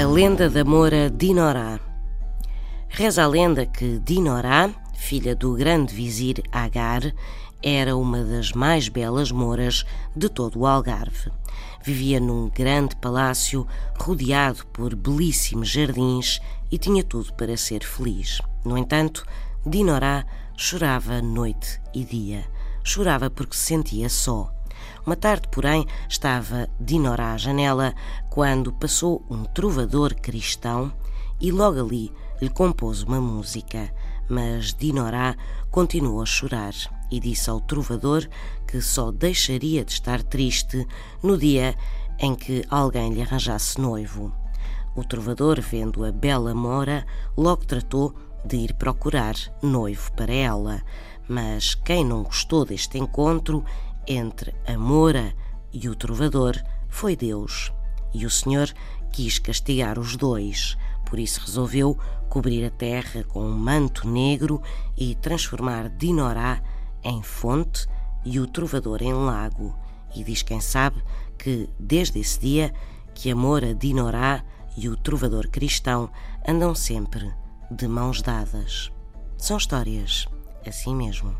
A lenda da Moura Dinorá. Reza a lenda que Dinorá, filha do grande vizir Agar, era uma das mais belas mouras de todo o Algarve. Vivia num grande palácio rodeado por belíssimos jardins e tinha tudo para ser feliz. No entanto, Dinorá chorava noite e dia. Chorava porque se sentia só. Uma tarde, porém, estava Dinorá à janela quando passou um trovador cristão e logo ali lhe compôs uma música. Mas Dinorá continuou a chorar e disse ao trovador que só deixaria de estar triste no dia em que alguém lhe arranjasse noivo. O trovador, vendo a bela mora, logo tratou de ir procurar noivo para ela. Mas quem não gostou deste encontro entre a Moura e o trovador foi Deus. E o Senhor quis castigar os dois, por isso resolveu cobrir a terra com um manto negro e transformar Dinorá em fonte e o trovador em lago. E diz quem sabe que, desde esse dia, que a Moura Dinorá e o trovador cristão andam sempre de mãos dadas. São histórias assim mesmo.